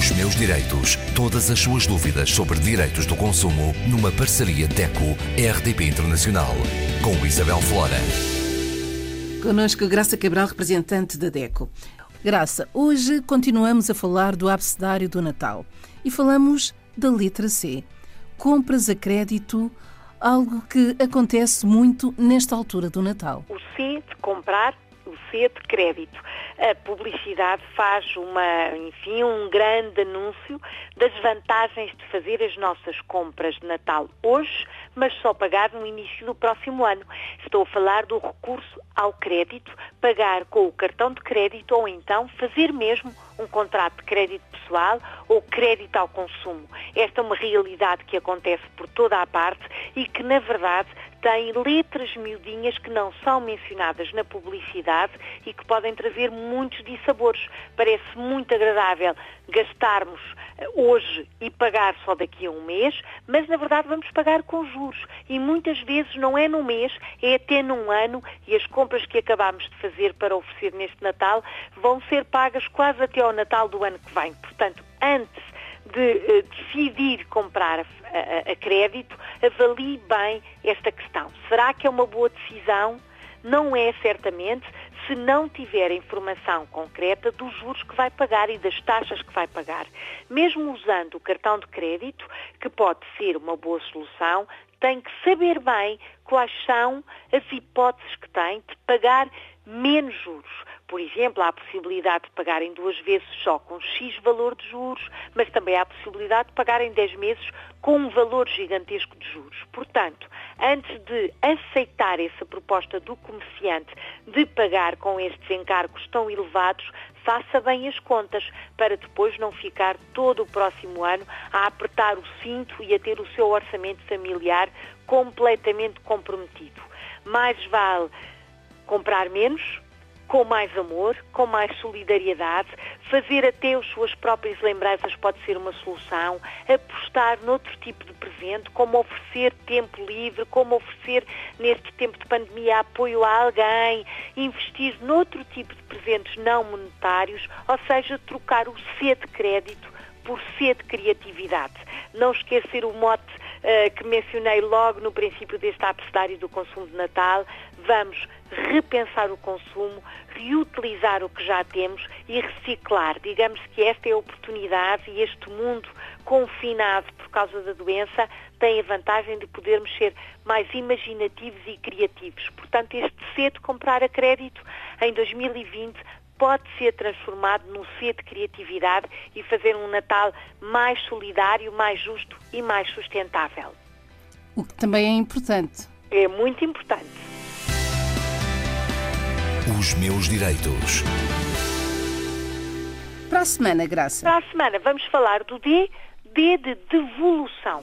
Os meus direitos. Todas as suas dúvidas sobre direitos do consumo numa parceria DECO-RDP Internacional. Com Isabel Flora. Conosco Graça Cabral, representante da DECO. Graça, hoje continuamos a falar do abecedário do Natal e falamos da letra C. Compras a crédito, algo que acontece muito nesta altura do Natal. O C de comprar o C de crédito. A publicidade faz uma, enfim, um grande anúncio das vantagens de fazer as nossas compras de Natal hoje, mas só pagar no início do próximo ano. Estou a falar do recurso ao crédito, pagar com o cartão de crédito ou então fazer mesmo um contrato de crédito pessoal ou crédito ao consumo. Esta é uma realidade que acontece por toda a parte e que, na verdade, tem letras miudinhas que não são mencionadas na publicidade e que podem trazer muitos dissabores. Parece muito agradável gastarmos hoje e pagar só daqui a um mês, mas na verdade vamos pagar com juros. E muitas vezes não é no mês, é até num ano e as compras que acabamos de fazer para oferecer neste Natal vão ser pagas quase até ao Natal do ano que vem. Portanto, antes de uh, decidir comprar a, a, a crédito, avalie bem esta questão. Será que é uma boa decisão? Não é certamente se não tiver informação concreta dos juros que vai pagar e das taxas que vai pagar. Mesmo usando o cartão de crédito, que pode ser uma boa solução, tem que saber bem quais são as hipóteses que tem de pagar menos juros. Por exemplo, há a possibilidade de pagar em duas vezes só com X valor de juros, mas também há a possibilidade de pagar em 10 meses com um valor gigantesco de juros. Portanto, antes de aceitar essa proposta do comerciante de pagar com estes encargos tão elevados, faça bem as contas para depois não ficar todo o próximo ano a apertar o cinto e a ter o seu orçamento familiar completamente comprometido. Mais vale comprar menos, com mais amor, com mais solidariedade, fazer até as suas próprias lembranças pode ser uma solução, apostar noutro tipo de presente, como oferecer tempo livre, como oferecer neste tempo de pandemia apoio a alguém, investir noutro tipo de presentes não monetários, ou seja, trocar o C de crédito por C de criatividade. Não esquecer o mote que mencionei logo no princípio deste abecedário do consumo de Natal. Vamos repensar o consumo, reutilizar o que já temos e reciclar. Digamos que esta é a oportunidade e este mundo confinado por causa da doença tem a vantagem de podermos ser mais imaginativos e criativos. Portanto, este cedo comprar a crédito em 2020 pode ser transformado num ser de criatividade e fazer um Natal mais solidário, mais justo e mais sustentável. O que também é importante. É muito importante. Os meus direitos. Para a semana, Graça. Para a semana vamos falar do D, D de devolução.